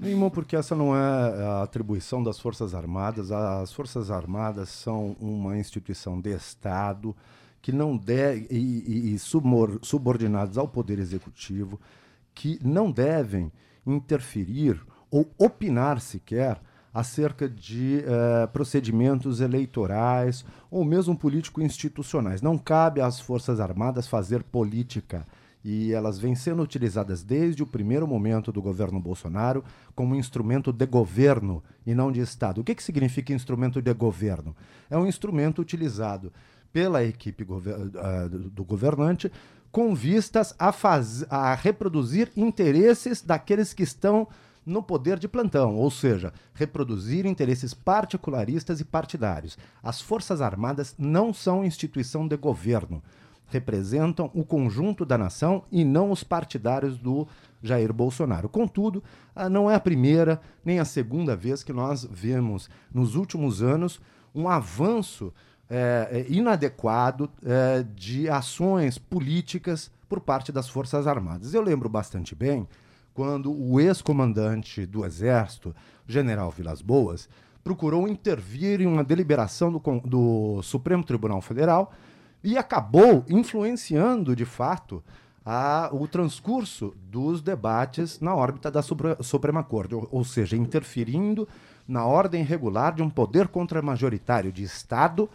Nenhuma, porque essa não é a atribuição das Forças Armadas. As Forças Armadas são uma instituição de Estado que não deve, e, e, e subordinadas ao Poder Executivo, que não devem interferir ou opinar sequer acerca de eh, procedimentos eleitorais ou mesmo político-institucionais. Não cabe às Forças Armadas fazer política e elas vêm sendo utilizadas desde o primeiro momento do governo Bolsonaro como instrumento de governo e não de Estado. O que, que significa instrumento de governo? É um instrumento utilizado pela equipe gover uh, do governante com vistas a, faz a reproduzir interesses daqueles que estão no poder de plantão, ou seja, reproduzir interesses particularistas e partidários. As Forças Armadas não são instituição de governo representam o conjunto da nação e não os partidários do Jair Bolsonaro. Contudo, ah, não é a primeira nem a segunda vez que nós vemos nos últimos anos um avanço é, inadequado é, de ações políticas por parte das Forças Armadas. Eu lembro bastante bem quando o ex-comandante do Exército, general Vilas Boas, procurou intervir em uma deliberação do, do Supremo Tribunal Federal e acabou influenciando, de fato, a, o transcurso dos debates na órbita da Suprema Corte, ou, ou seja, interferindo na ordem regular de um poder contra-majoritário de Estado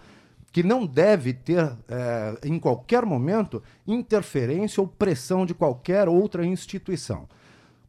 que não deve ter, é, em qualquer momento, interferência ou pressão de qualquer outra instituição.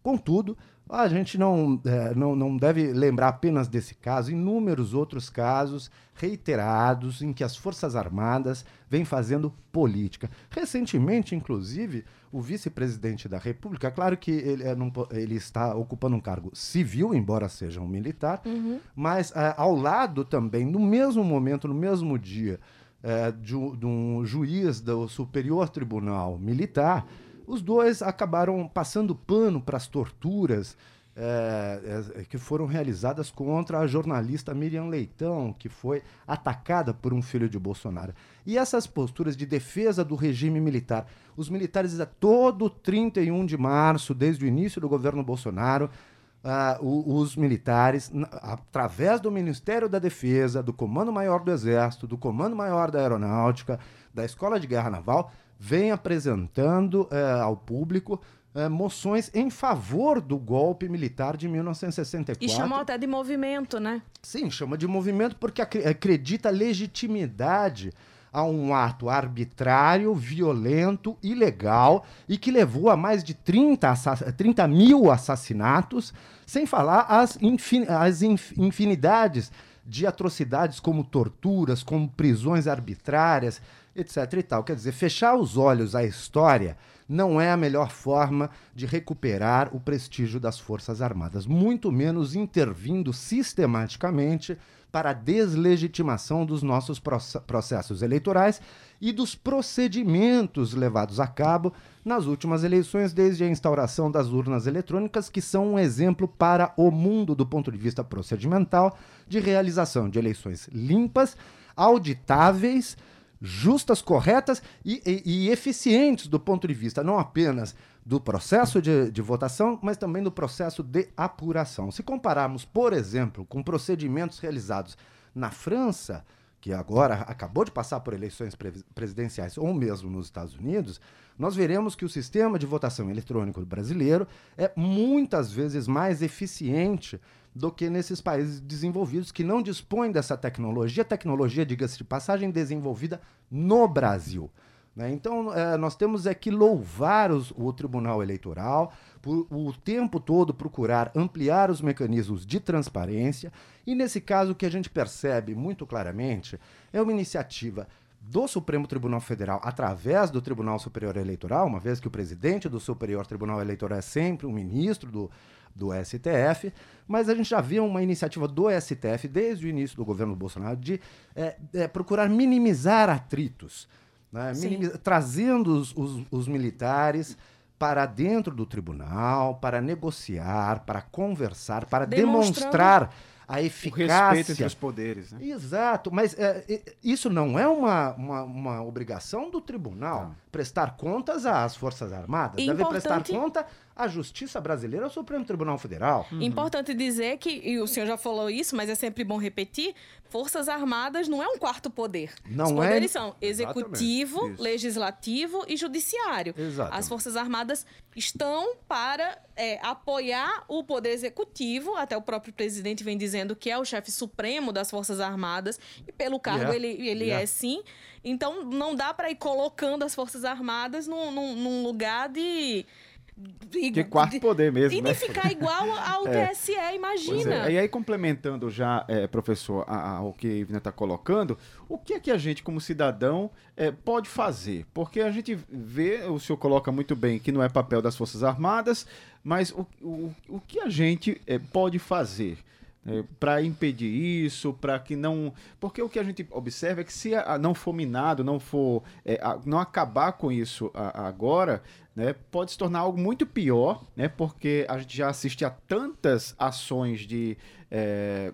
Contudo, a gente não, é, não, não deve lembrar apenas desse caso, inúmeros outros casos reiterados em que as Forças Armadas vêm fazendo política. Recentemente, inclusive, o vice-presidente da República, claro que ele, é, não, ele, está ocupando um cargo civil, embora seja um militar, uhum. mas é, ao lado também, no mesmo momento, no mesmo dia, é, de, de um juiz do Superior Tribunal Militar os dois acabaram passando pano para as torturas é, é, que foram realizadas contra a jornalista Miriam Leitão, que foi atacada por um filho de Bolsonaro. E essas posturas de defesa do regime militar, os militares, todo 31 de março, desde o início do governo Bolsonaro, uh, os militares, através do Ministério da Defesa, do Comando Maior do Exército, do Comando Maior da Aeronáutica, da Escola de Guerra Naval, vem apresentando é, ao público é, moções em favor do golpe militar de 1964. E chamou até de movimento, né? Sim, chama de movimento porque acredita legitimidade a um ato arbitrário, violento, ilegal e que levou a mais de 30, 30 mil assassinatos, sem falar as, infin as infinidades de atrocidades como torturas, como prisões arbitrárias, etc e tal. Quer dizer, fechar os olhos à história não é a melhor forma de recuperar o prestígio das Forças Armadas, muito menos intervindo sistematicamente para a deslegitimação dos nossos processos eleitorais e dos procedimentos levados a cabo nas últimas eleições, desde a instauração das urnas eletrônicas, que são um exemplo para o mundo do ponto de vista procedimental de realização de eleições limpas, auditáveis justas, corretas e, e, e, eficientes do ponto de vista não apenas do processo de, de, votação, mas também do processo de apuração. Se compararmos, por exemplo, com procedimentos realizados na França, que agora acabou de passar por eleições presidenciais, ou mesmo nos Estados Unidos, nós veremos que o sistema de votação eletrônico brasileiro é muitas vezes mais eficiente do que nesses países desenvolvidos que não dispõem dessa tecnologia, tecnologia, diga-se de passagem, desenvolvida no Brasil. Né? Então, é, nós temos é que louvar os, o Tribunal Eleitoral por o tempo todo procurar ampliar os mecanismos de transparência, e nesse caso o que a gente percebe muito claramente é uma iniciativa do Supremo Tribunal Federal através do Tribunal Superior Eleitoral, uma vez que o presidente do Superior Tribunal Eleitoral é sempre um ministro do, do STF, mas a gente já viu uma iniciativa do STF desde o início do governo Bolsonaro de é, é, procurar minimizar atritos, né? Trazendo os, os, os militares para dentro do tribunal, para negociar, para conversar, para demonstrar a eficácia. O respeito entre os poderes. Né? Exato, mas é, isso não é uma, uma, uma obrigação do tribunal. Não. Prestar contas às Forças Armadas. Deve Importante- prestar conta à Justiça Brasileira, ao Supremo Tribunal Federal. Importante dizer que, e o senhor já falou isso, mas é sempre bom repetir, Forças Armadas não é um quarto poder. Não Os é- poderes são executivo, legislativo e judiciário. Exatamente. As Forças Armadas estão para é, apoiar o poder executivo, até o próprio presidente vem dizendo que é o chefe supremo das Forças Armadas, e pelo cargo Yeah. ele, ele Yeah. é sim. Então não dá para ir colocando as Forças Armadas num, num- num lugar de. De quarto poder mesmo, E né? de ficar igual ao TSE, Pois imagina. é. E aí, complementando já, é, professor, a- a- o que a Ivna está colocando, o que é que a gente, como cidadão, é, pode fazer? Porque a gente vê, o senhor coloca muito bem que não é papel das Forças Armadas, mas o, o, o que a gente é, pode fazer? Para impedir isso, para que não. Porque o que a gente observa é que se a- não for minado, não for. é, a- não acabar com isso a- agora, né, pode se tornar algo muito pior, né? Porque a gente já assiste a tantas ações de. é,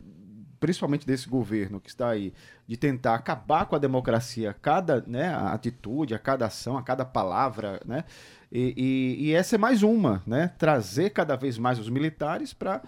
principalmente desse governo que está aí, de tentar acabar com a democracia, a cada né, a atitude, a cada ação, a cada palavra, né? E, e- e essa é mais uma, né? Trazer cada vez mais os militares para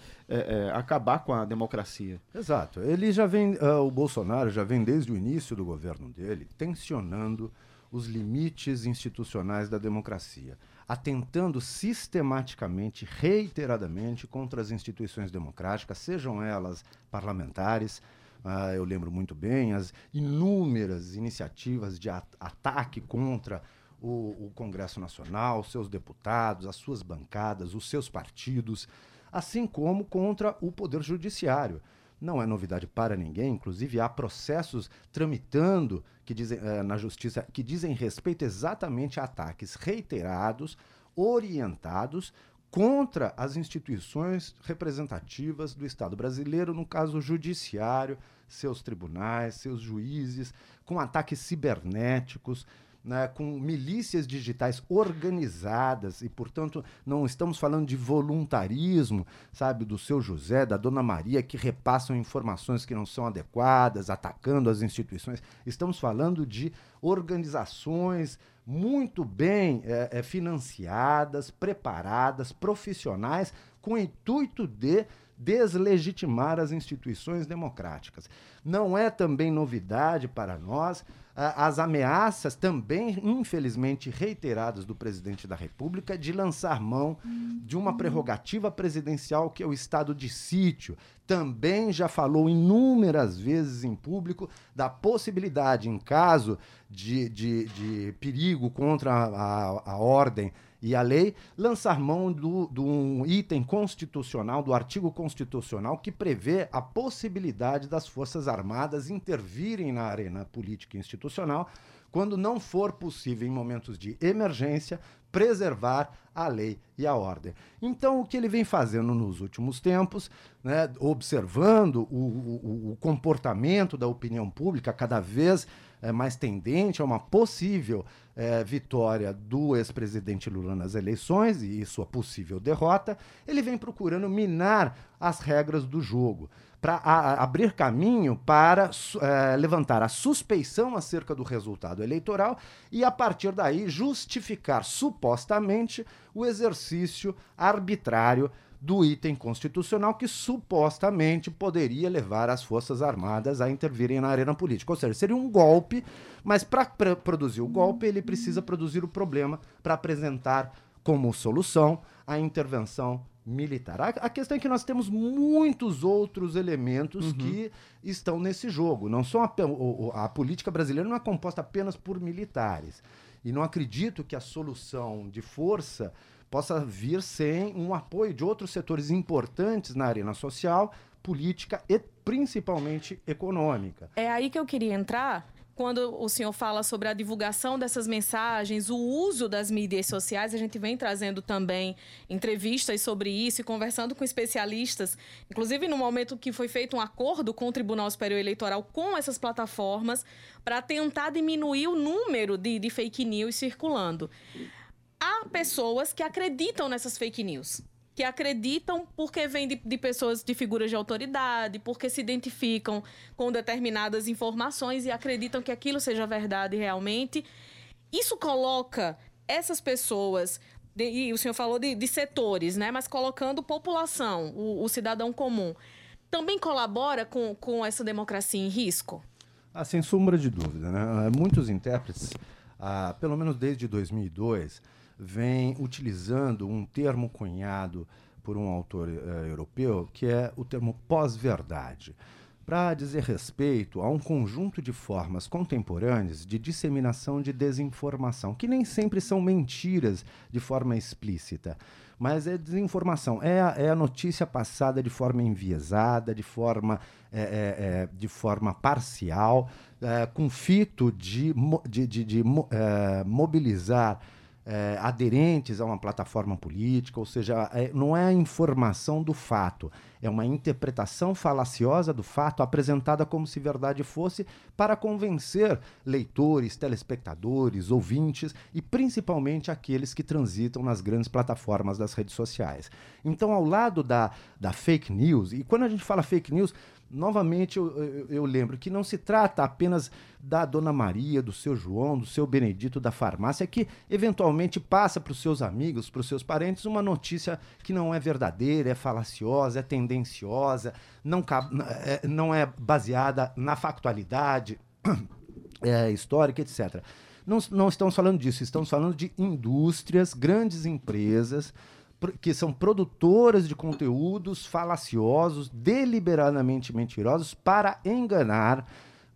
acabar com a democracia. Exato. Ele já vem, ah, o Bolsonaro já vem desde o início do governo dele tensionando os limites institucionais da democracia, atentando sistematicamente, reiteradamente contra as instituições democráticas, sejam elas parlamentares. ah, eu lembro muito bem as inúmeras iniciativas de a- ataque contra o, o Congresso Nacional, seus deputados, as suas bancadas, os seus partidos, assim como contra o Poder Judiciário. Não é novidade para ninguém, inclusive há processos tramitando que dizem, eh, na Justiça que dizem respeito exatamente a ataques reiterados, orientados contra as instituições representativas do Estado brasileiro, no caso o judiciário, seus tribunais, seus juízes, com ataques cibernéticos, né, com milícias digitais organizadas e, portanto, não estamos falando de voluntarismo, sabe, do seu José, da Dona Maria, que repassam informações que não são adequadas, atacando as instituições. Estamos falando de organizações muito bem eh, eh, financiadas, preparadas, profissionais, com o intuito de deslegitimar as instituições democráticas. Não é também novidade para nós as ameaças também, infelizmente, reiteradas do presidente da República de lançar mão de uma prerrogativa presidencial que é o estado de sítio. Também já falou inúmeras vezes em público da possibilidade, em caso de, de, de perigo contra a, a, ordem e a lei, lançar mão de um item constitucional, do artigo constitucional, que prevê a possibilidade das Forças Armadas intervirem na arena política institucional quando não for possível, em momentos de emergência, preservar a lei e a ordem. Então, o que ele vem fazendo nos últimos tempos, né, observando o, o- o comportamento da opinião pública cada vez eh, mais tendente a uma possível eh, vitória do ex-presidente Lula nas eleições e sua possível derrota, ele vem procurando minar as regras do jogo para abrir caminho para eh, levantar a suspeição acerca do resultado eleitoral e, a partir daí, justificar supostamente o exercício arbitrário do item constitucional que supostamente poderia levar as Forças Armadas a intervirem na arena política. Ou seja, seria um golpe, mas para produzir o golpe, ele precisa produzir o problema para apresentar como solução a intervenção militar. A, a questão é que nós temos muitos outros elementos que estão nesse jogo. Não são o- a política brasileira não é composta apenas por militares. E não acredito que a solução de força possa vir sem um apoio de outros setores importantes na arena social, política e principalmente econômica. É aí que eu queria entrar. Quando o senhor fala sobre a divulgação dessas mensagens, o uso das mídias sociais, a gente vem trazendo também entrevistas sobre isso e conversando com especialistas, inclusive no momento que foi feito um acordo com o Tribunal Superior Eleitoral com essas plataformas, para tentar diminuir o número de, de fake news circulando. Há pessoas que acreditam nessas fake news. que acreditam porque vêm de, de, pessoas de figuras de autoridade, porque se identificam com determinadas informações e acreditam que aquilo seja verdade realmente. Isso coloca essas pessoas, de, e o senhor falou de, de, setores, né? Mas colocando população, o, o cidadão comum, também colabora com, com essa democracia em risco? Ah, sem sombra de dúvida. Né? Muitos intérpretes, ah, pelo menos desde 2002, vem utilizando um termo cunhado por um autor uh, europeu, que é o termo pós-verdade, para dizer respeito a um conjunto de formas contemporâneas de disseminação de desinformação, que nem sempre são mentiras de forma explícita, mas é desinformação, é a, é a notícia passada de forma enviesada, de forma, é, é, é de forma parcial, é, com fito de, de, de, de é, mobilizar é, aderentes a uma plataforma política, ou seja, é, não é a informação do fato, é uma interpretação falaciosa do fato apresentada como se verdade fosse para convencer leitores, telespectadores, ouvintes e principalmente aqueles que transitam nas grandes plataformas das redes sociais. Então, ao lado da, da fake news, e quando a gente fala fake news, novamente eu, eu, eu, lembro que não se trata apenas da Dona Maria, do seu João, do seu Benedito da farmácia, que eventualmente passa para os seus amigos, para os seus parentes, uma notícia que não é verdadeira, é falaciosa, é tendenciosa, não, é, não é baseada na factualidade é, histórica, etc. Não, não estamos falando disso, estamos falando de indústrias, grandes empresas que são produtoras de conteúdos falaciosos, deliberadamente mentirosos, para enganar,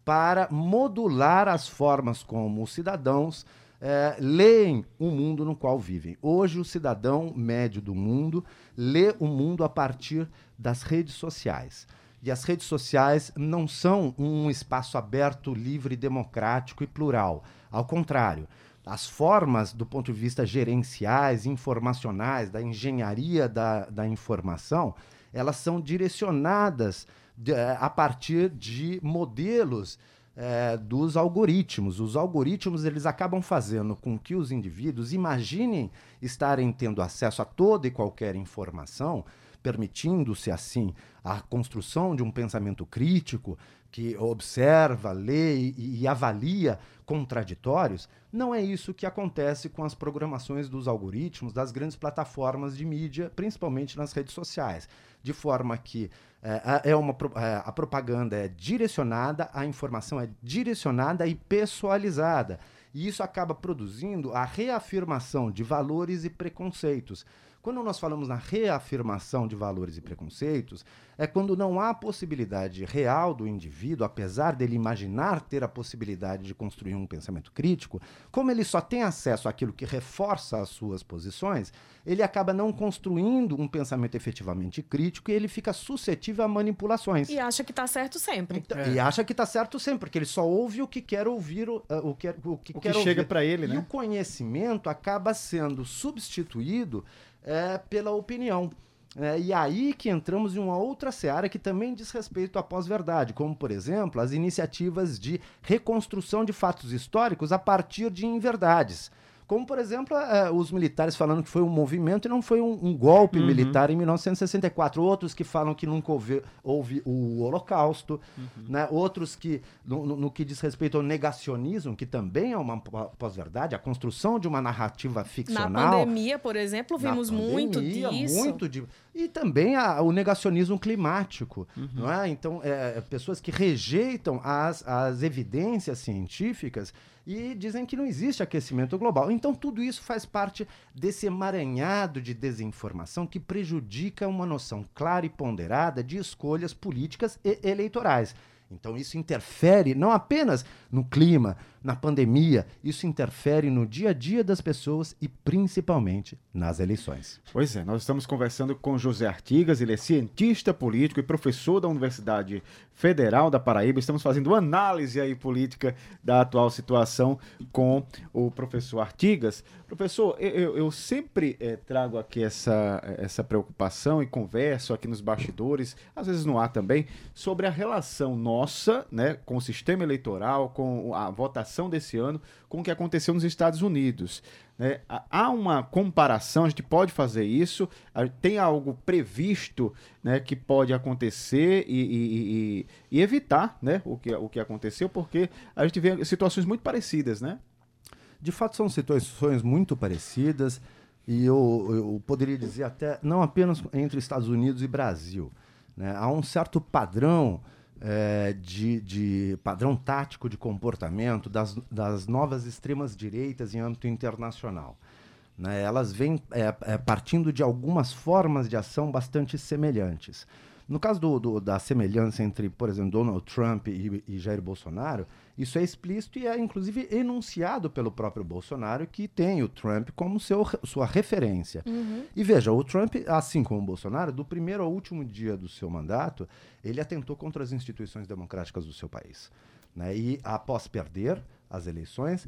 para modular as formas como os cidadãos é, leem o mundo no qual vivem. Hoje, o cidadão médio do mundo lê o mundo a partir das redes sociais. E as redes sociais não são um espaço aberto, livre, democrático e plural. Ao contrário, as formas do ponto de vista gerenciais, informacionais, da engenharia da, da informação, elas são direcionadas de, eh, a partir de modelos é, dos algoritmos. Os algoritmos eles acabam fazendo com que os indivíduos imaginem estarem tendo acesso a toda e qualquer informação, permitindo-se assim a construção de um pensamento crítico que observa, lê e, e avalia contraditórios, não é isso que acontece com as programações dos algoritmos das grandes plataformas de mídia, principalmente nas redes sociais. De forma que é, é uma, é, a propaganda é direcionada, a informação é direcionada e pessoalizada. E isso acaba produzindo a reafirmação de valores e preconceitos. Quando nós falamos na reafirmação de valores e preconceitos, é quando não há possibilidade real do indivíduo, apesar dele imaginar ter a possibilidade de construir um pensamento crítico, como ele só tem acesso àquilo que reforça as suas posições, ele acaba não construindo um pensamento efetivamente crítico e ele fica suscetível a manipulações. E acha que está certo sempre. Então, é. E acha que está certo sempre, porque ele só ouve o que quer ouvir, uh, o que, o que, o que chega para ele, né? E o conhecimento acaba sendo substituído é, pela opinião. É, e aí que entramos em uma outra seara que também diz respeito à pós-verdade, como, por exemplo, as iniciativas de reconstrução de fatos históricos a partir de inverdades. Como, por exemplo, uh, os militares falando que foi um movimento e não foi um, um golpe uhum. militar em 1964. Outros que falam que nunca houve, houve o Holocausto. Uhum. Né? Outros que, no, no, que diz respeito ao negacionismo, que também é uma pós-verdade, a construção de uma narrativa ficcional. Na pandemia, por exemplo, vimos pandemia, muito disso. Muito de, e também a, o negacionismo climático. Uhum. Não é? Então, é, pessoas que rejeitam as, as evidências científicas e dizem que não existe aquecimento global. Então, tudo isso faz parte desse emaranhado de desinformação que prejudica uma noção clara e ponderada de escolhas políticas e eleitorais. Então, isso interfere não apenas no clima, na pandemia, isso interfere no dia a dia das pessoas e principalmente nas eleições. Pois é, nós estamos conversando com José Artigas, ele é cientista político e professor da Universidade Federal da Paraíba. Estamos fazendo análise aí política da atual situação com o professor Artigas. Professor, eu, eu sempre é, trago aqui essa, essa preocupação e converso aqui nos bastidores, às vezes no ar também, sobre a relação nossa né, com o sistema eleitoral, com a votação desse ano, com o que aconteceu nos Estados Unidos. Né? Há uma comparação, a gente pode fazer isso, tem algo previsto né, que pode acontecer e, e, e, e evitar né, o, que, o que aconteceu, porque a gente vê situações muito parecidas, né? De fato, são situações muito parecidas e eu, eu poderia dizer até, não apenas entre Estados Unidos e Brasil. Né? Há um certo padrão é, de, de, padrão tático de comportamento das, das novas extremas direitas em âmbito internacional. Né? Elas vêm é, partindo de algumas formas de ação bastante semelhantes. No caso do, do, da semelhança entre, por exemplo, Donald Trump e, e, Jair Bolsonaro, isso é explícito e é inclusive enunciado pelo próprio Bolsonaro, que tem o Trump como seu, sua referência. Uhum. E veja, o Trump, assim como o Bolsonaro, do primeiro ao último dia do seu mandato, ele atentou contra as instituições democráticas do seu país. Né? E após perder as eleições,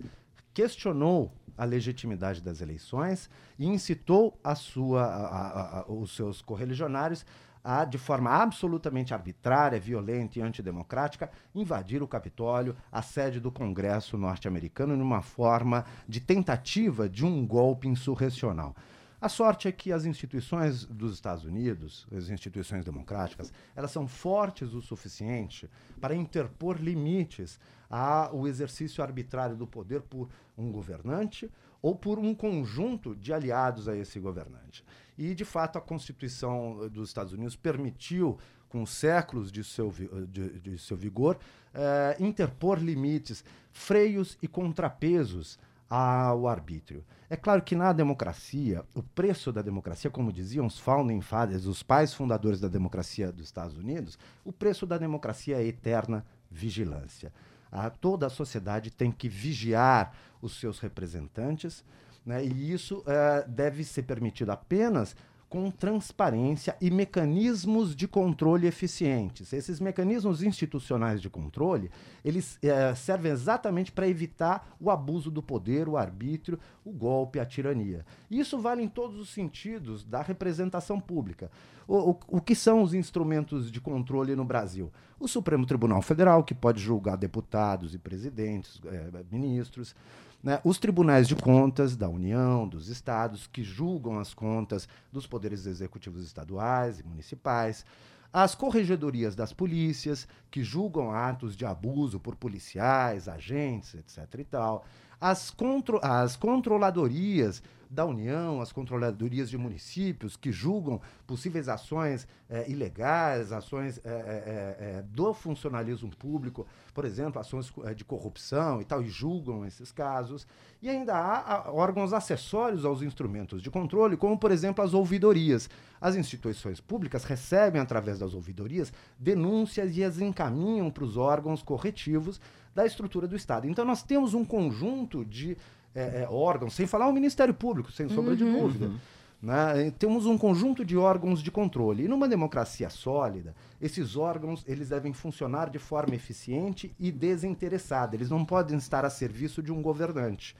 questionou a legitimidade das eleições e incitou a sua, a, a, os seus correligionários a, de forma absolutamente arbitrária, violenta e antidemocrática, invadir o Capitólio, a sede do Congresso norte-americano, numa forma de tentativa de um golpe insurrecional. A sorte é que as instituições dos Estados Unidos, as instituições democráticas, elas são fortes o suficiente para interpor limites ao exercício arbitrário do poder por um governante ou por um conjunto de aliados a esse governante. E, de fato, a Constituição dos Estados Unidos permitiu, com séculos de seu, de, de seu vigor, eh, interpor limites, freios e contrapesos ao arbítrio. É claro que na democracia, o preço da democracia, como diziam os founding fathers, os pais fundadores da democracia dos Estados Unidos, o preço da democracia é eterna vigilância. A, toda a sociedade tem que vigiar os seus representantes, né? E isso uh, deve ser permitido apenas com transparência e mecanismos de controle eficientes. Esses mecanismos institucionais de controle, eles é, servem exatamente para evitar o abuso do poder, o arbítrio, o golpe, a tirania. Isso vale em todos os sentidos da representação pública. O, o, o que são os instrumentos de controle no Brasil? O Supremo Tribunal Federal, que pode julgar deputados e presidentes, é, ministros né, os tribunais de contas da União, dos estados, que julgam as contas dos poderes executivos estaduais e municipais, as corregedorias das polícias, que julgam atos de abuso por policiais, agentes, etc. e tal, as, contro as controladorias da União, as controladorias de municípios que julgam possíveis ações é, ilegais, ações é, é, do funcionalismo público, por exemplo, ações de corrupção e tal, e julgam esses casos. E ainda há, há órgãos acessórios aos instrumentos de controle, como, por exemplo, as ouvidorias. As instituições públicas recebem, através das ouvidorias, denúncias e as encaminham para os órgãos corretivos da estrutura do Estado. Então, nós temos um conjunto de é, é, órgãos, sem falar o Ministério Público, sem sombra uhum. de dúvida. Uhum. Né? Temos um conjunto de órgãos de controle. E numa democracia sólida, esses órgãos eles devem funcionar de forma eficiente e desinteressada. Eles não podem estar a serviço de um governante.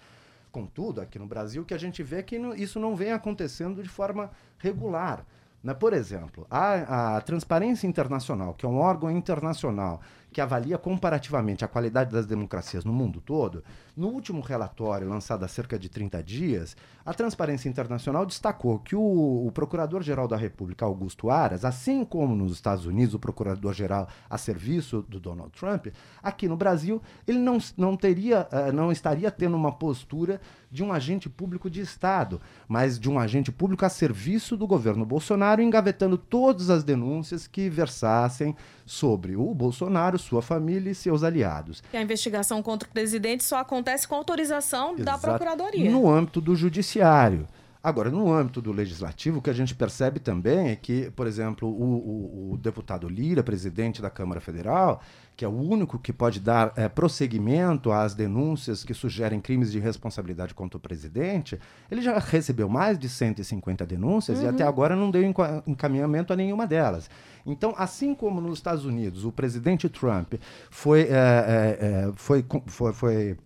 Contudo, aqui no Brasil, que a gente vê que isso não vem acontecendo de forma regular. Né? Por exemplo, a, a Transparência Internacional, que é um órgão internacional que avalia comparativamente a qualidade das democracias no mundo todo, no último relatório lançado há cerca de 30 dias, a Transparência Internacional destacou que o, o Procurador-Geral da República, Augusto Aras, assim como nos Estados Unidos o Procurador-Geral a serviço do Donald Trump, aqui no Brasil ele não, não, teria, uh, não estaria tendo uma postura de um agente público de Estado, mas de um agente público a serviço do governo Bolsonaro, engavetando todas as denúncias que versassem sobre o Bolsonaro, sua família e seus aliados. E a investigação contra o presidente só acontece com autorização Exato. da Procuradoria. No âmbito do Judiciário. Agora, no âmbito do legislativo, o que a gente percebe também é que, por exemplo, o, o, o deputado Lira, presidente da Câmara Federal, que é o único que pode dar é, prosseguimento às denúncias que sugerem crimes de responsabilidade contra o presidente, ele já recebeu mais de 150 denúncias uhum. e até agora não deu encaminhamento a nenhuma delas. Então, assim como nos Estados Unidos o presidente Trump foi, é, é, foi, foi, foi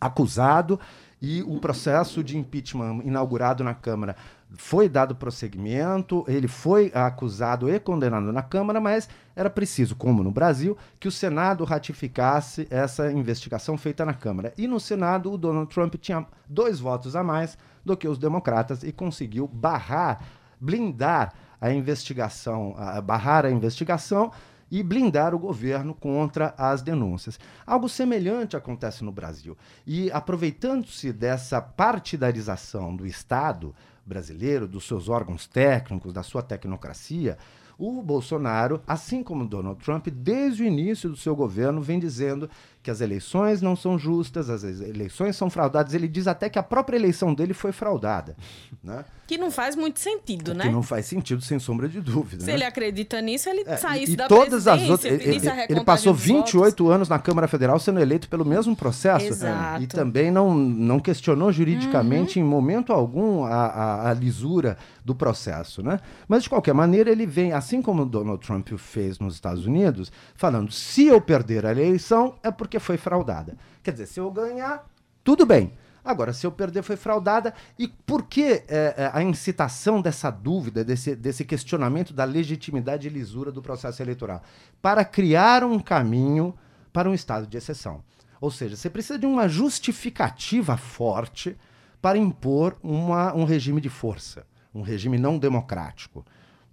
acusado e o processo de impeachment inaugurado na Câmara foi dado prosseguimento, ele foi acusado e condenado na Câmara, mas era preciso, como no Brasil, que o Senado ratificasse essa investigação feita na Câmara. E no Senado, o Donald Trump tinha dois votos a mais do que os democratas e conseguiu barrar, blindar a investigação, barrar a investigação e blindar o governo contra as denúncias. Algo semelhante acontece no Brasil. E aproveitando-se dessa partidarização do Estado brasileiro, dos seus órgãos técnicos, da sua tecnocracia, o Bolsonaro, assim como Donald Trump, desde o início do seu governo, vem dizendo que as eleições não são justas, as eleições são fraudadas. Ele diz até que a própria eleição dele foi fraudada. Né? Que não faz muito sentido, que né? Que não faz sentido, sem sombra de dúvida. Se né? ele acredita nisso, ele é, saísse e da todas as outras, ele, ele, passou 28 votos. anos na Câmara Federal sendo eleito pelo mesmo processo. Exato. E também não, não questionou juridicamente uhum. em momento algum a, a, a, lisura do processo. Né? Mas, de qualquer maneira, ele vem, assim como Donald Trump fez nos Estados Unidos, falando: se eu perder a eleição, é porque foi fraudada. Quer dizer, se eu ganhar, tudo bem. Agora, se eu perder, foi fraudada. E por que é, a incitação dessa dúvida, desse, desse questionamento da legitimidade e lisura do processo eleitoral? Para criar um caminho para um estado de exceção. Ou seja, você precisa de uma justificativa forte para impor uma, um regime de força, um regime não democrático,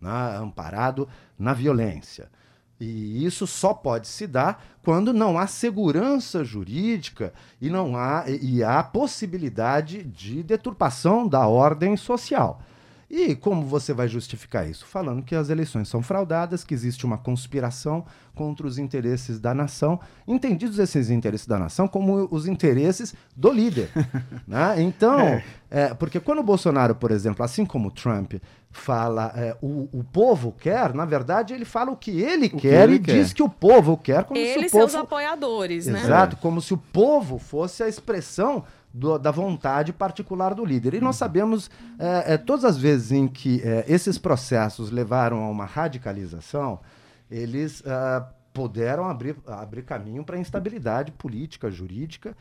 né, amparado na violência. E isso só pode se dar quando não há segurança jurídica e não há e há possibilidade de deturpação da ordem social. E como você vai justificar isso? Falando que as eleições são fraudadas, que existe uma conspiração contra os interesses da nação, entendidos esses interesses da nação como os interesses do líder. né? Então, é. É, porque quando o Bolsonaro, por exemplo, assim como o Trump, fala é, o, o povo quer, na verdade ele fala o que ele o quer que ele e quer. diz que o povo quer como ele se o povo... seus apoiadores, Exato, né? Exato, como se o povo fosse a expressão do, da vontade particular do líder. E nós sabemos, é, é, todas as vezes em que é, esses processos levaram a uma radicalização, eles puderam abrir, abrir caminho para instabilidade política, jurídica,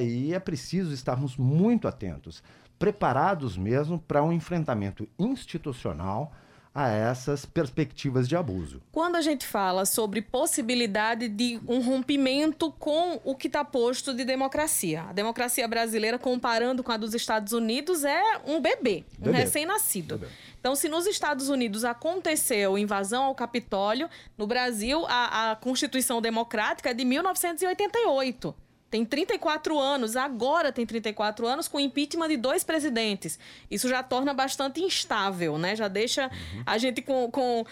e é preciso estarmos muito atentos, preparados mesmo para um enfrentamento institucional a essas perspectivas de abuso. Quando a gente fala sobre possibilidade de um rompimento com o que está posto de democracia, a democracia brasileira, comparando com a dos Estados Unidos, é um bebê, bebê. um recém-nascido. Então, se nos Estados Unidos aconteceu invasão ao Capitólio, no Brasil, a, a Constituição Democrática é de 1988 tem 34 anos, agora tem 34 anos, com impeachment de dois presidentes. Isso já torna bastante instável, né? Já deixa uhum. a gente com, com,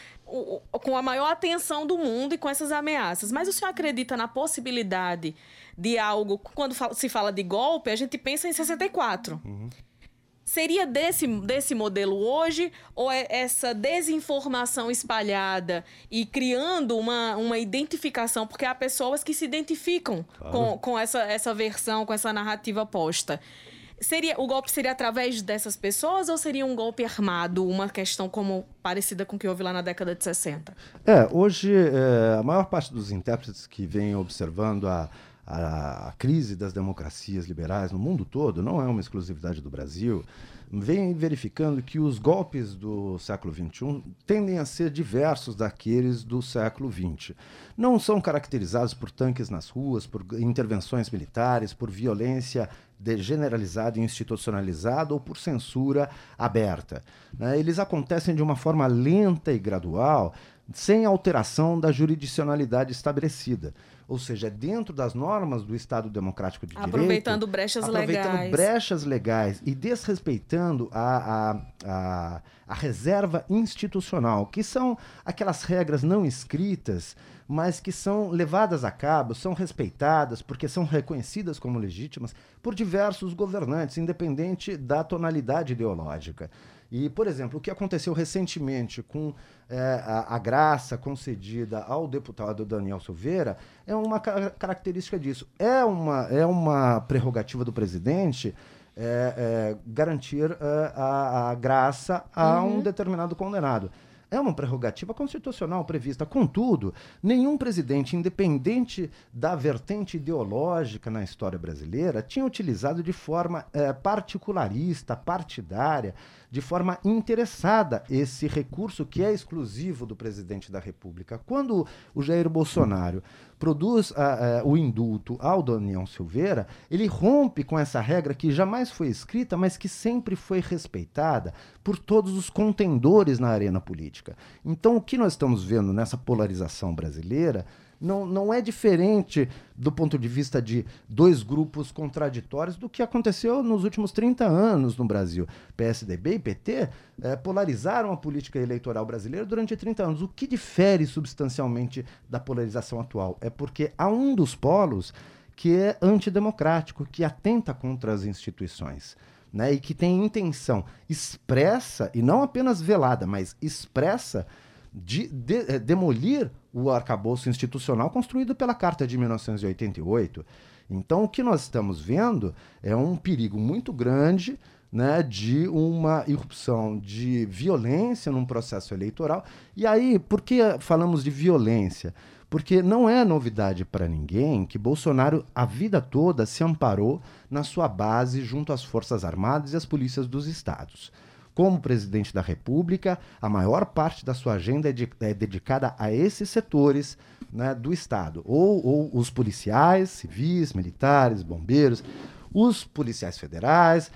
com a maior atenção do mundo e com essas ameaças. Mas o senhor acredita na possibilidade de algo. Quando se fala de golpe, a gente pensa em 64. Uhum. Seria desse, desse modelo hoje ou é essa desinformação espalhada e criando uma, uma identificação? Porque há pessoas que se identificam claro. com, com essa, essa versão, com essa narrativa posta. Seria, o golpe seria através dessas pessoas ou seria um golpe armado, uma questão como parecida com o que houve lá na década de 60? É, hoje é, a maior parte dos intérpretes que vem observando a, a, a crise das democracias liberais no mundo todo, não é uma exclusividade do Brasil, vem verificando que os golpes do século XXI tendem a ser diversos daqueles do século XX. Não são caracterizados por tanques nas ruas, por intervenções militares, por violência generalizada e institucionalizada ou por censura aberta. Né? Eles acontecem de uma forma lenta e gradual, sem alteração da jurisdicionalidade estabelecida ou seja, é dentro das normas do Estado Democrático de aproveitando Direito, brechas aproveitando legais. brechas legais e desrespeitando a, a, a, a reserva institucional, que são aquelas regras não escritas, mas que são levadas a cabo, são respeitadas, porque são reconhecidas como legítimas por diversos governantes, independente da tonalidade ideológica. E, por exemplo, o que aconteceu recentemente com é, a, a, graça concedida ao deputado Daniel Silveira é uma ca característica disso. É uma, é uma prerrogativa do presidente é, é, garantir é, a, a, graça a uhum. um determinado condenado. É uma prerrogativa constitucional prevista. Contudo, nenhum presidente, independente da vertente ideológica na história brasileira, tinha utilizado de forma eh, particularista, partidária, de forma interessada esse recurso que é exclusivo do presidente da República. Quando o Jair Bolsonaro produz uh, uh, o indulto ao Daniel Silveira, ele rompe com essa regra que jamais foi escrita, mas que sempre foi respeitada por todos os contendores na arena política. Então, o que nós estamos vendo nessa polarização brasileira não, não é diferente do ponto de vista de dois grupos contraditórios do que aconteceu nos últimos 30 anos no Brasil. PSDB e PT eh, polarizaram a política eleitoral brasileira durante 30 anos. O que difere substancialmente da polarização atual é porque há um dos polos que é antidemocrático, que atenta contra as instituições. Né, e que tem intenção expressa, e não apenas velada, mas expressa, de, de, é, demolir o arcabouço institucional construído pela Carta de 1988. Então, o que nós estamos vendo é um perigo muito grande né, de uma irrupção de violência num processo eleitoral. E aí, por que falamos de violência? Porque não é novidade para ninguém que Bolsonaro, a vida toda, se amparou na sua base junto às Forças Armadas e às polícias dos estados. Como presidente da República, a maior parte da sua agenda é, de, é dedicada a esses setores né, do Estado, ou, ou os policiais, civis, militares, bombeiros, os policiais federais,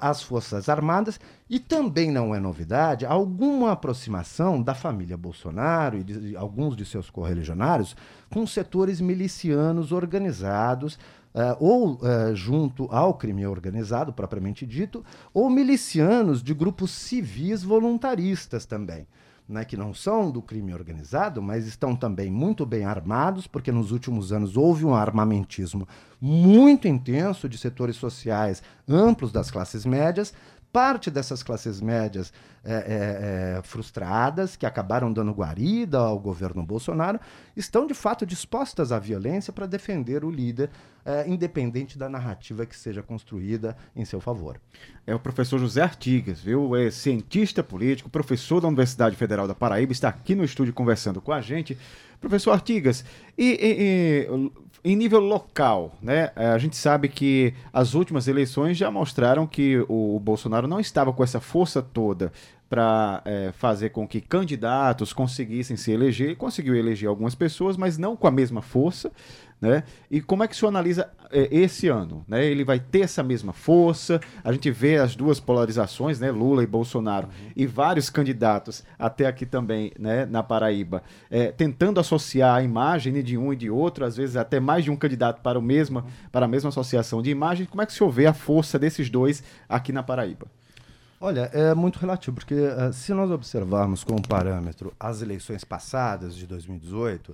as Forças Armadas, e também não é novidade alguma aproximação da família Bolsonaro e de, de alguns de seus correligionários com setores milicianos organizados Uh, ou uh, junto ao crime organizado, propriamente dito, ou milicianos de grupos civis voluntaristas também, né, que não são do crime organizado, mas estão também muito bem armados, porque nos últimos anos houve um armamentismo muito intenso de setores sociais amplos das classes médias, parte dessas classes médias é, é, é, frustradas, que acabaram dando guarida ao governo Bolsonaro, estão de fato dispostas à violência para defender o líder, é, independente da narrativa que seja construída em seu favor. É o professor José Artigas, viu? É cientista político, professor da Universidade Federal da Paraíba, está aqui no estúdio conversando com a gente. Professor Artigas, e, e, e em nível local, né, é, a gente sabe que as últimas eleições já mostraram que o Bolsonaro não estava com essa força toda para é, fazer com que candidatos conseguissem se eleger. Ele conseguiu eleger algumas pessoas, mas não com a mesma força. Né? E como é que o senhor analisa é, esse ano? Né? Ele vai ter essa mesma força? A gente vê as duas polarizações, né? Lula e Bolsonaro, uhum. e vários candidatos, até aqui também né? na Paraíba, é, tentando associar a imagem de um e de outro, às vezes até mais de um candidato para, o mesmo, uhum. para a mesma associação de imagem. Como é que o senhor vê a força desses dois aqui na Paraíba? Olha, é muito relativo, porque uh, se nós observarmos como parâmetro as eleições passadas de 2018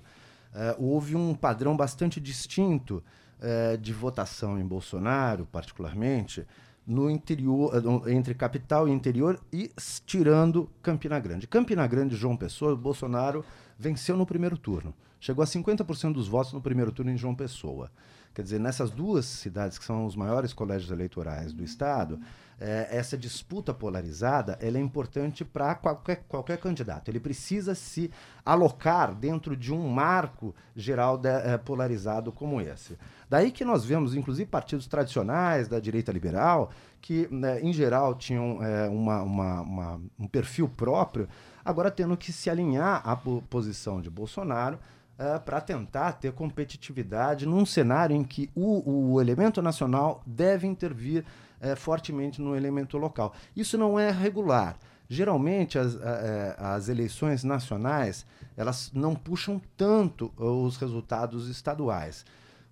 uh, houve um padrão bastante distinto uh, de votação em Bolsonaro, particularmente, no interior, uh, entre capital e interior, e tirando Campina Grande. Campina Grande João Pessoa, Bolsonaro venceu no primeiro turno. Chegou a 50% dos votos no primeiro turno em João Pessoa. Quer dizer, nessas duas cidades que são os maiores colégios eleitorais do Estado, é, essa disputa polarizada ela é importante para qualquer, qualquer candidato. Ele precisa se alocar dentro de um marco geral de, é, polarizado como esse. Daí que nós vemos, inclusive, partidos tradicionais da direita liberal, que, né, em geral, tinham é, uma, uma, uma, um perfil próprio, agora tendo que se alinhar à posição de Bolsonaro. É, para tentar ter competitividade num cenário em que o, o elemento nacional deve intervir é, fortemente no elemento local. Isso não é regular. Geralmente as, é, as eleições nacionais elas não puxam tanto os resultados estaduais.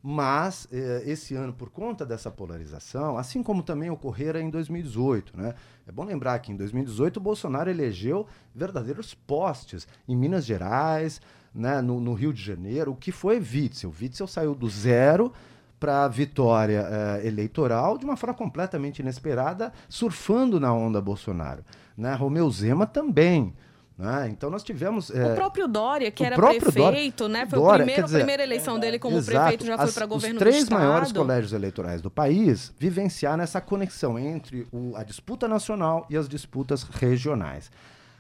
Mas eh, esse ano, por conta dessa polarização, assim como também ocorrera em 2018, né? É bom lembrar que em 2018 o Bolsonaro elegeu verdadeiros postes em Minas Gerais, né? no, no Rio de Janeiro, o que foi Witzel. Witzel saiu do zero para a vitória uh, eleitoral de uma forma completamente inesperada, surfando na onda Bolsonaro. Né? Romeu Zema também. Né? Então nós tivemos. É... O próprio Dória, que era prefeito, Dória, né? Foi Dória, primeiro, dizer, a primeira eleição dele como exato, prefeito, já foi para governo Os três maiores colégios eleitorais do país vivenciaram essa conexão entre o, a disputa nacional e as disputas regionais.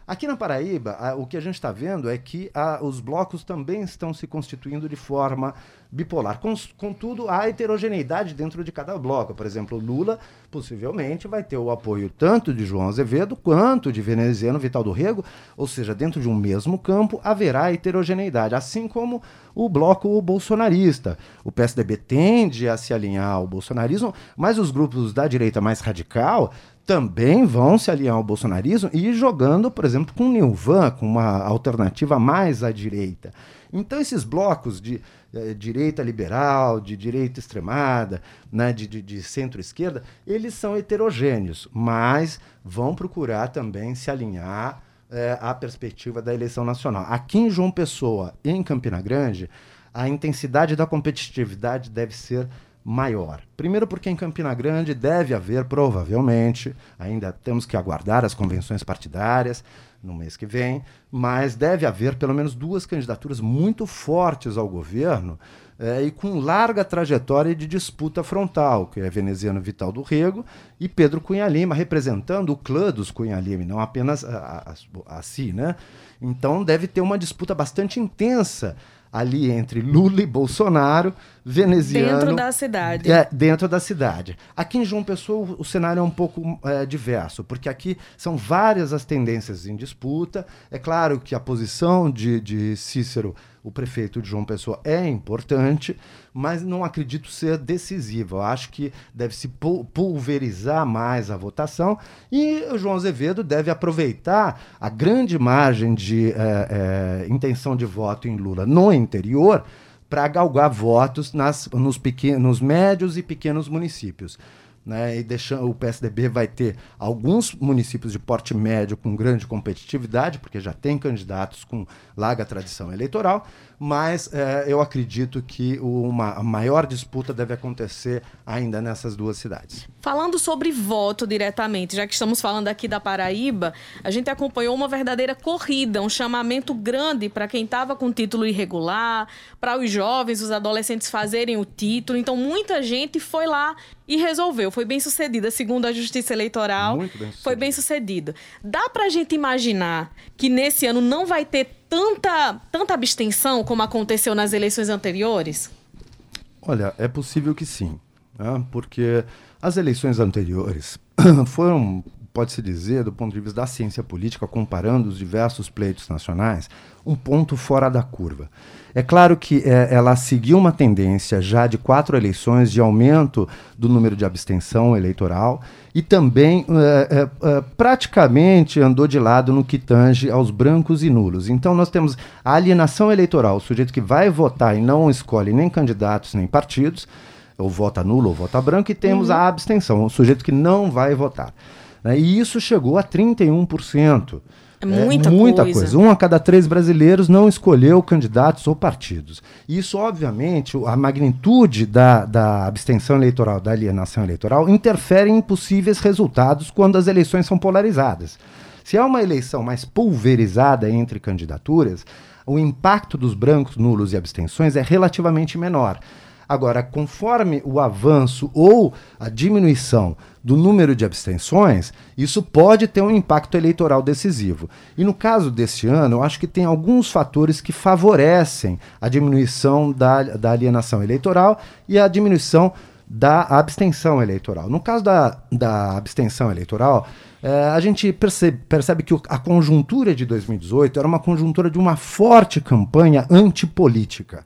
Aqui na Paraíba, a, o que a gente está vendo é que a, os blocos também estão se constituindo de forma bipolar. Contudo, há heterogeneidade dentro de cada bloco. Por exemplo, Lula possivelmente vai ter o apoio tanto de João Azevedo quanto de veneziano Vital do Rego, ou seja, dentro de um mesmo campo haverá heterogeneidade, assim como o bloco bolsonarista. O PSDB tende a se alinhar ao bolsonarismo, mas os grupos da direita mais radical também vão se alinhar ao bolsonarismo e ir jogando, por exemplo, com o Nilvan, com uma alternativa mais à direita. Então, esses blocos de eh, direita liberal, de direita extremada, né, de, de, de centro-esquerda, eles são heterogêneos, mas vão procurar também se alinhar eh, à perspectiva da eleição nacional. Aqui em João Pessoa, em Campina Grande, a intensidade da competitividade deve ser maior. Primeiro, porque em Campina Grande deve haver, provavelmente, ainda temos que aguardar as convenções partidárias no mês que vem, mas deve haver pelo menos duas candidaturas muito fortes ao governo é, e com larga trajetória de disputa frontal, que é veneziano Vital do Rego e Pedro Cunha Lima, representando o clã dos Cunha Lima, não apenas a, a, a si, né? Então deve ter uma disputa bastante intensa ali entre Lula e Bolsonaro, veneziano. Dentro da cidade. É, dentro da cidade. Aqui em João Pessoa o cenário é um pouco é, diverso, porque aqui são várias as tendências em disputa. É claro que a posição de, de Cícero o prefeito de João Pessoa é importante, mas não acredito ser decisivo. Eu acho que deve se pulverizar mais a votação e o João Azevedo deve aproveitar a grande margem de é, é, intenção de voto em Lula no interior para galgar votos nas, nos médios e pequenos municípios né, e deixando o PSDB vai ter alguns municípios de porte médio com grande competitividade, porque já tem candidatos com larga tradição eleitoral, mas é, eu acredito que uma maior disputa deve acontecer ainda nessas duas cidades. Falando sobre voto diretamente, já que estamos falando aqui da Paraíba, a gente acompanhou uma verdadeira corrida, um chamamento grande para quem estava com título irregular, para os jovens, os adolescentes fazerem o título. Então, muita gente foi lá e resolveu. Foi bem sucedida, segundo a Justiça Eleitoral. Muito bem foi bem sucedida. Dá para a gente imaginar que nesse ano não vai ter tanta, tanta abstenção como aconteceu nas eleições anteriores? Olha, é possível que sim, né? porque as eleições anteriores foram, pode-se dizer, do ponto de vista da ciência política, comparando os diversos pleitos nacionais, um ponto fora da curva. É claro que é, ela seguiu uma tendência já de quatro eleições de aumento do número de abstenção eleitoral e também é, é, é, praticamente andou de lado no que tange aos brancos e nulos. Então nós temos a alienação eleitoral, o sujeito que vai votar e não escolhe nem candidatos nem partidos, ou vota nulo ou vota branco, e temos uhum. a abstenção, o sujeito que não vai votar. Né? E isso chegou a 31%. É muita, é muita coisa. coisa. Um a cada três brasileiros não escolheu candidatos ou partidos. Isso, obviamente, a magnitude da, da abstenção eleitoral, da alienação eleitoral, interfere em possíveis resultados quando as eleições são polarizadas. Se há uma eleição mais pulverizada entre candidaturas, o impacto dos brancos, nulos e abstenções é relativamente menor. Agora, conforme o avanço ou a diminuição do número de abstenções, isso pode ter um impacto eleitoral decisivo. E no caso deste ano, eu acho que tem alguns fatores que favorecem a diminuição da, da alienação eleitoral e a diminuição da abstenção eleitoral. No caso da, da abstenção eleitoral, é, a gente percebe, percebe que a conjuntura de 2018 era uma conjuntura de uma forte campanha antipolítica.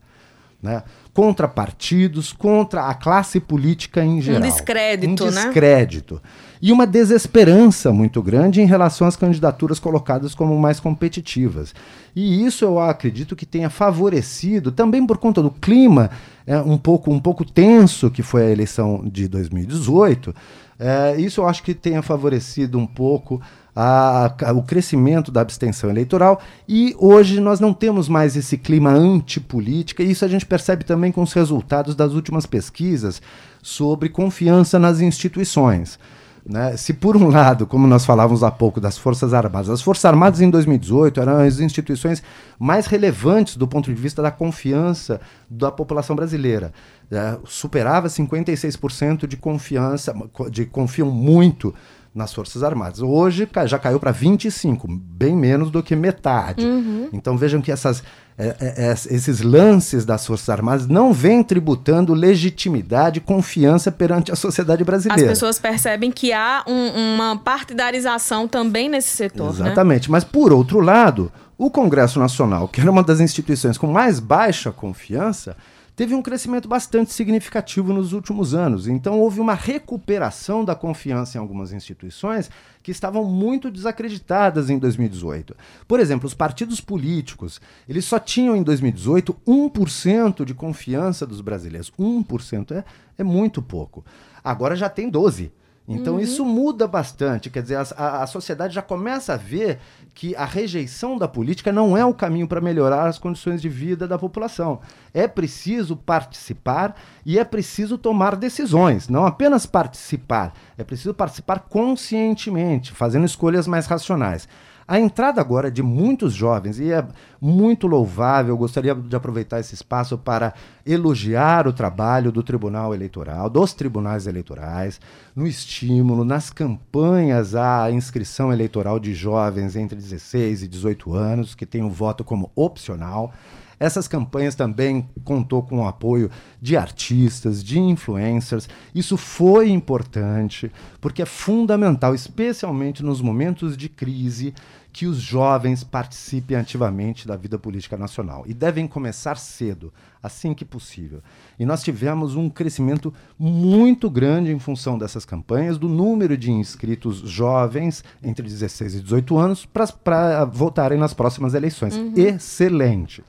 Né? Contra partidos, contra a classe política em geral. Um descrédito, um descrédito. Né? E uma desesperança muito grande em relação às candidaturas colocadas como mais competitivas. E isso eu acredito que tenha favorecido, também por conta do clima é, um, pouco, um pouco tenso que foi a eleição de 2018, é, isso eu acho que tenha favorecido um pouco a, a, o crescimento da abstenção eleitoral e hoje nós não temos mais esse clima antipolítica, e isso a gente percebe também com os resultados das últimas pesquisas sobre confiança nas instituições. Né? Se por um lado, como nós falávamos há pouco das Forças Armadas, as Forças Armadas em 2018 eram as instituições mais relevantes do ponto de vista da confiança da população brasileira. É, superava 56% de confiança, de confiam muito nas Forças Armadas. Hoje já caiu para 25, bem menos do que metade. Uhum. Então vejam que essas, é, é, esses lances das Forças Armadas não vêm tributando legitimidade e confiança perante a sociedade brasileira. As pessoas percebem que há um, uma partidarização também nesse setor. Né? Exatamente. Né? Mas, por outro lado, o Congresso Nacional, que era uma das instituições com mais baixa confiança, teve um crescimento bastante significativo nos últimos anos. Então, houve uma recuperação da confiança em algumas instituições que estavam muito desacreditadas em 2018. Por exemplo, os partidos políticos, eles só tinham em 2018 1% de confiança dos brasileiros. 1% é, é muito pouco. Agora já tem 12%. Então uhum. isso muda bastante, quer dizer, a, a, sociedade já começa a ver que a rejeição da política não é o caminho para melhorar as condições de vida da população. É preciso participar e é preciso tomar decisões, não apenas participar, é preciso participar conscientemente, fazendo escolhas mais racionais. A entrada agora de muitos jovens, e é muito louvável, gostaria de aproveitar esse espaço para elogiar o trabalho do Tribunal Eleitoral, dos tribunais eleitorais, no estímulo, nas campanhas à inscrição eleitoral de jovens entre 16 e 18 anos, que têm o voto como opcional. Essas campanhas também contou com o apoio de artistas, de influencers. Isso foi importante, porque é fundamental, especialmente nos momentos de crise, que os jovens participem ativamente da vida política nacional. E devem começar cedo, assim que possível. E nós tivemos um crescimento muito grande em função dessas campanhas, do número de inscritos jovens entre 16 e 18 anos para votarem nas próximas eleições. Uhum. Excelente.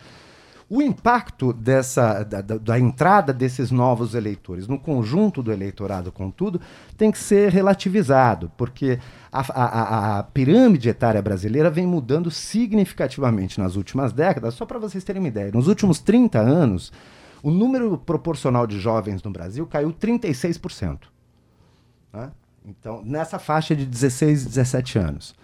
O impacto dessa, da, da, entrada desses novos eleitores no conjunto do eleitorado, contudo, tem que ser relativizado, porque a, a, a pirâmide etária brasileira vem mudando significativamente nas últimas décadas. Só para vocês terem uma ideia, nos últimos 30 anos, o número proporcional de jovens no Brasil caiu 36%. Né? Então, nessa faixa de 16 e 17 anos.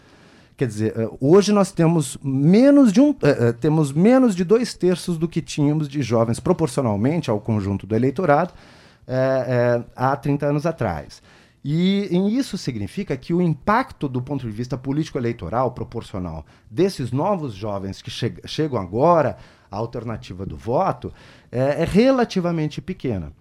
Quer dizer, eh, hoje nós temos menos de um, uh, temos menos de dois terços do que tínhamos de jovens proporcionalmente ao conjunto do eleitorado há 30 anos atrás. E em isso significa que o impacto do ponto de vista político-eleitoral proporcional desses novos jovens que che chegam agora à alternativa do voto é, é relativamente pequena.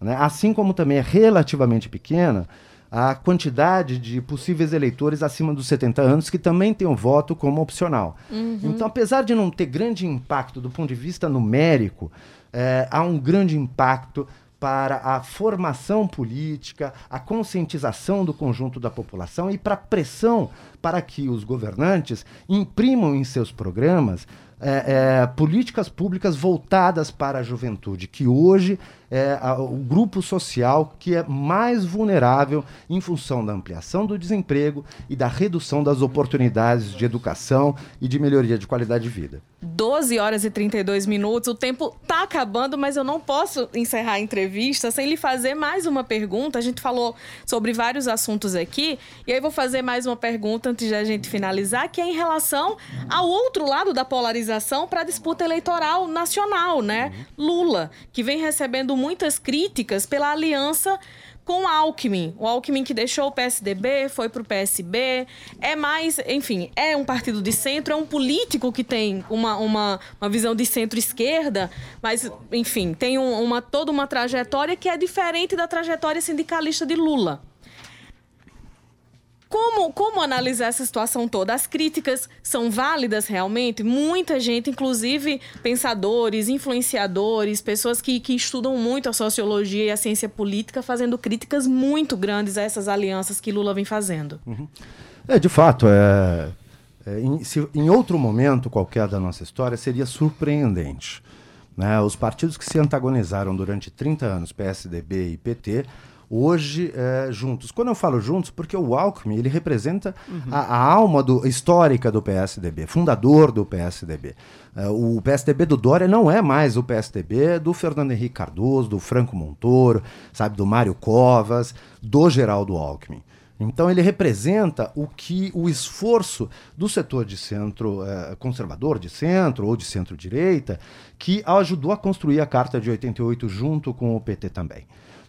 Né? Assim como também é relativamente pequena a quantidade de possíveis eleitores acima dos 70 anos que também têm o voto como opcional. Uhum. Então, apesar de não ter grande impacto do ponto de vista numérico, é, há um grande impacto para a formação política, a conscientização do conjunto da população e para a pressão para que os governantes imprimam em seus programas é, é, políticas públicas voltadas para a juventude, que hoje é a, o grupo social que é mais vulnerável em função da ampliação do desemprego e da redução das oportunidades de educação e de melhoria de qualidade de vida. 12 horas e 32 minutos. O tempo tá acabando, mas eu não posso encerrar a entrevista sem lhe fazer mais uma pergunta. A gente falou sobre vários assuntos aqui, e aí vou fazer mais uma pergunta antes de a gente finalizar, que é em relação ao outro lado da polarização para a disputa eleitoral nacional, né? Lula, que vem recebendo muitas críticas pela aliança com Alckmin. O Alckmin que deixou o PSDB, foi para o PSB. É mais, enfim, é um partido de centro, é um político que tem uma, uma, uma visão de centro-esquerda, mas, enfim, tem um, uma, toda uma trajetória que é diferente da trajetória sindicalista de Lula. Como, como analisar essa situação toda? As críticas são válidas realmente? Muita gente, inclusive pensadores, influenciadores, pessoas que, que estudam muito a sociologia e a ciência política, fazendo críticas muito grandes a essas alianças que Lula vem fazendo. Uhum. É, de fato, é, é em, se, em outro momento qualquer da nossa história, seria surpreendente. Né? Os partidos que se antagonizaram durante 30 anos, PSDB e PT, hoje é, juntos. Quando eu falo juntos, porque o Alckmin ele representa uhum. a, a, alma do, histórica do PSDB, fundador do PSDB. É, o PSDB do Dória não é mais o PSDB do Fernando Henrique Cardoso, do Franco Montoro, sabe, do Mário Covas, do Geraldo Alckmin. Então ele representa o que o esforço do setor de centro eh, conservador, de centro ou de centro-direita, que ajudou a construir a Carta de 88 junto com o PT também.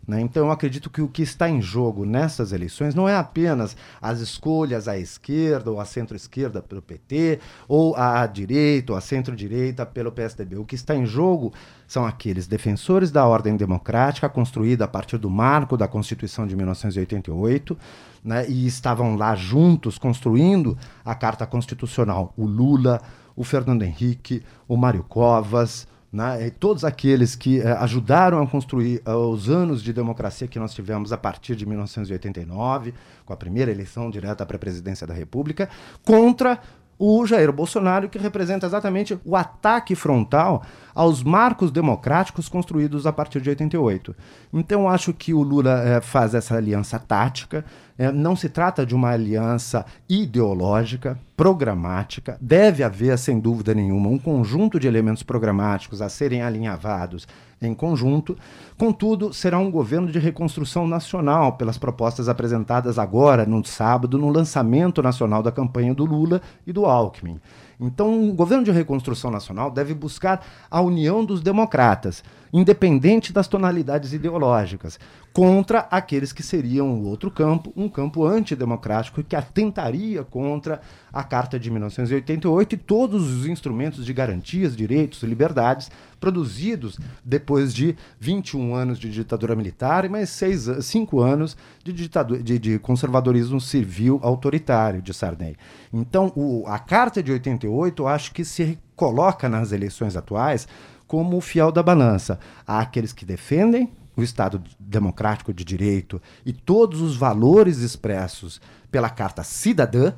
Né? Então, eu acredito que o que está em jogo nessas eleições não é apenas as escolhas à esquerda ou à centro-esquerda pelo PT, ou à direita ou à centro-direita pelo PSDB. O que está em jogo são aqueles defensores da ordem democrática construída a partir do marco da Constituição de 1988, né? e estavam lá juntos construindo a Carta Constitucional. O Lula, o Fernando Henrique, o Mário Covas né, todos aqueles que eh, ajudaram a construir uh, os anos de democracia que nós tivemos a partir de 1989, com a primeira eleição direta para a presidência da República, contra o Jair Bolsonaro, que representa exatamente o ataque frontal aos marcos democráticos construídos a partir de 88. Então, acho que o Lula é, faz essa aliança tática. É, não se trata de uma aliança ideológica, programática. Deve haver, sem dúvida nenhuma, um conjunto de elementos programáticos a serem alinhavados em conjunto. Contudo, será um governo de reconstrução nacional, pelas propostas apresentadas agora, no sábado, no lançamento nacional da campanha do Lula e do Alckmin. Então, o governo de reconstrução nacional deve buscar a união dos democratas, independente das tonalidades ideológicas, contra aqueles que seriam o outro campo, um campo antidemocrático que atentaria contra a Carta de 1988 e todos os instrumentos de garantias, direitos e liberdades produzidos depois de 21 anos de ditadura militar e mais seis, cinco anos de, de, de conservadorismo civil autoritário de Sarney. Então, o, a Carta de 88, eu acho que se coloca nas eleições atuais como o fiel da balança. Há aqueles que defendem o Estado democrático de direito e todos os valores expressos pela Carta Cidadã,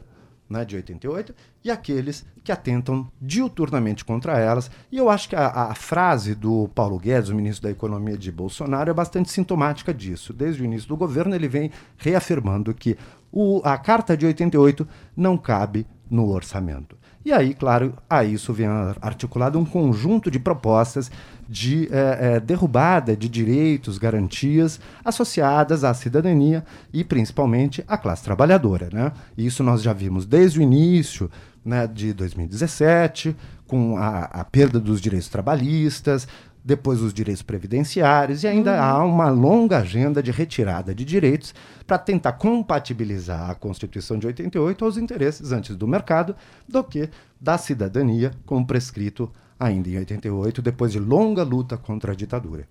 né, de 88, e aqueles que atentam diuturnamente contra elas. E eu acho que a, a, frase do Paulo Guedes, o ministro da Economia de Bolsonaro, é bastante sintomática disso. Desde o início do governo, ele vem reafirmando que o, a Carta de 88 não cabe no orçamento. E aí, claro, a isso vem articulado um conjunto de propostas de é, é, derrubada de direitos, garantias associadas à cidadania e principalmente à classe trabalhadora. Né? Isso nós já vimos desde o início né, de 2017, com a, a perda dos direitos trabalhistas, depois os direitos previdenciários, e ainda uhum. há uma longa agenda de retirada de direitos para tentar compatibilizar a Constituição de 88 aos interesses antes do mercado do que da cidadania, como prescrito ainda em 88, depois de longa luta contra a ditadura.